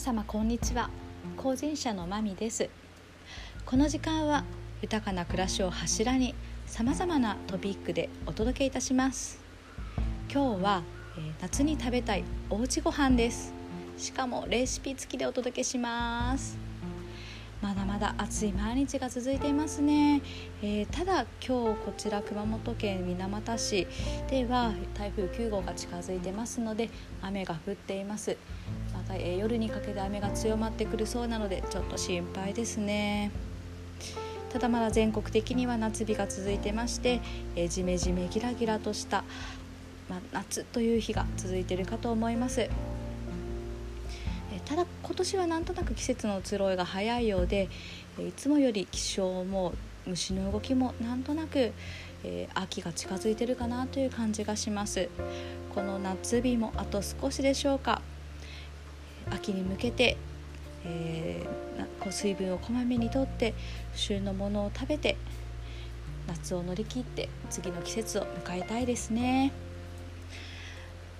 様こんにちは。後人者のまみです。この時間は豊かな暮らしを柱にさまざまなトピックでお届けいたします。今日は、えー、夏に食べたいおうちご飯です。しかもレシピ付きでお届けします。まだまだ暑い毎日が続いていますね、えー、ただ今日こちら熊本県水俣市では台風9号が近づいてますので雨が降っています。また、え、夜にかけて雨が強まってくるそうなのでちょっと心配ですね。ただまだ全国的には夏日が続いてまして、えー、ジメジメギラギラとした、まあ、夏という日が続いているかと思います。えただ今年はなんとなく季節の移ろいが早いようでいつもより気象も虫の動きもなんとなく、えー、秋が近づいてるかなという感じがします。この夏日もあと少しでしょうか。秋に向けて、えー、こう水分をこまめにとって旬のものを食べて夏を乗り切って次の季節を迎えたいですね。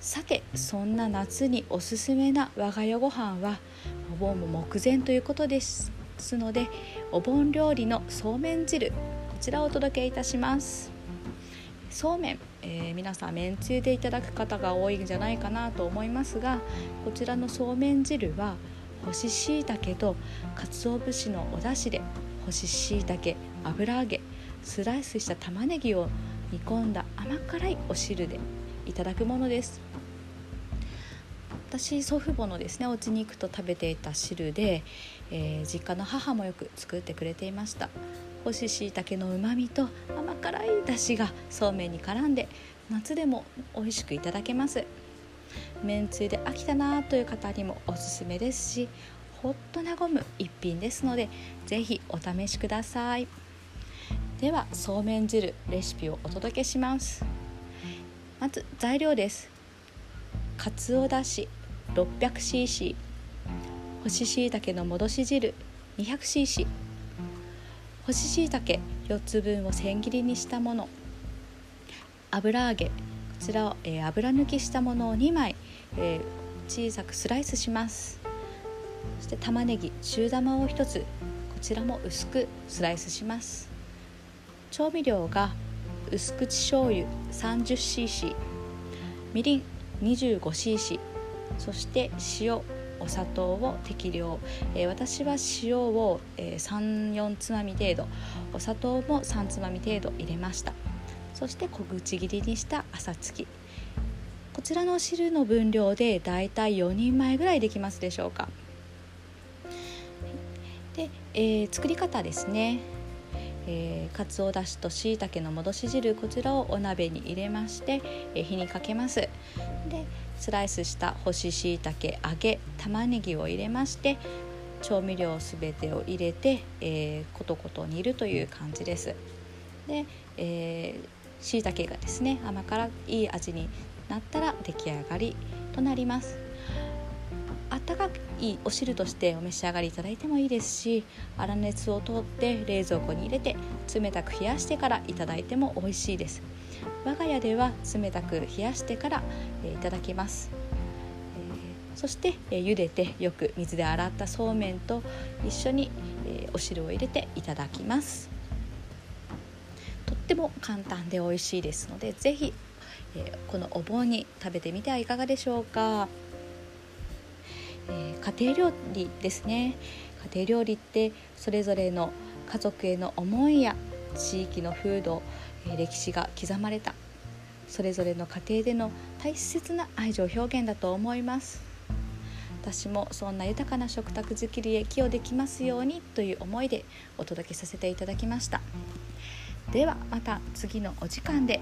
さてそんな夏におすすめな我が家ご飯はお盆も目前ということですのでお盆料理のそうめん汁こちらをお届けいたしますそうめん、えー、皆さんめんつゆでいただく方が多いんじゃないかなと思いますがこちらのそうめん汁は干し椎茸と鰹節のお出汁で干し椎茸油揚げスライスした玉ねぎを煮込んだ甘辛いお汁でいただくものです。私祖父母のですねお家に行くと食べていた汁で、えー、実家の母もよく作ってくれていました。干し椎茸のうまみと甘辛い出汁がそうめんに絡んで夏でも美味しくいただけます。めんつゆで飽きたなという方にもおすすめですしほっと和む一品ですので是非お試しください。ではそうめん汁レシピをお届けします。まず材料です。かつおだし 600cc 干し椎茸の戻し汁 200cc 干し椎茸4つ分を千切りにしたもの。油揚げこちらを、えー、油抜きしたものを2枚、えー、小さくスライスします。そして玉ねぎ中玉を1つこちらも薄くスライスします。調味料が薄口醤油 30cc みりん 25cc そして塩お砂糖を適量、えー、私は塩を、えー、34つまみ程度。お砂糖も3つまみ程度入れました。そして小口切りにした朝月こちらの汁の分量でだいたい4人前ぐらいできますでしょうか。で、えー、作り方ですね。えー、かつおだしとしいたけの戻し汁こちらをお鍋に入れまして、えー、火にかけます。でスライスした干し椎茸揚げ玉ねぎを入れまして調味料すべてを入れて、えー、コトコト煮るという感じです。で、えー、椎茸がですね甘辛いい味になったら出来上がりとなります。あったかいお汁としてお召し上がりいただいてもいいですし粗熱を取って冷蔵庫に入れて冷たく冷やしてからいただいても美味しいです。我が家では冷たく冷やしてから、えー、いただきます、えー、そして、えー、茹でてよく水で洗ったそうめんと一緒に、えー、お汁を入れていただきます。とっても簡単で美味しいですので是非、えー、このお盆に食べてみてはいかがでしょうか、家庭料理ですね。家庭料理ってそれぞれの家族への思いや地域の風土歴史が刻まれたそれぞれの家庭での大切な愛情表現だと思います。私もそんな豊かな食卓作りへ寄与できますようにという思いでお届けさせていただきました。ではまた次のお時間で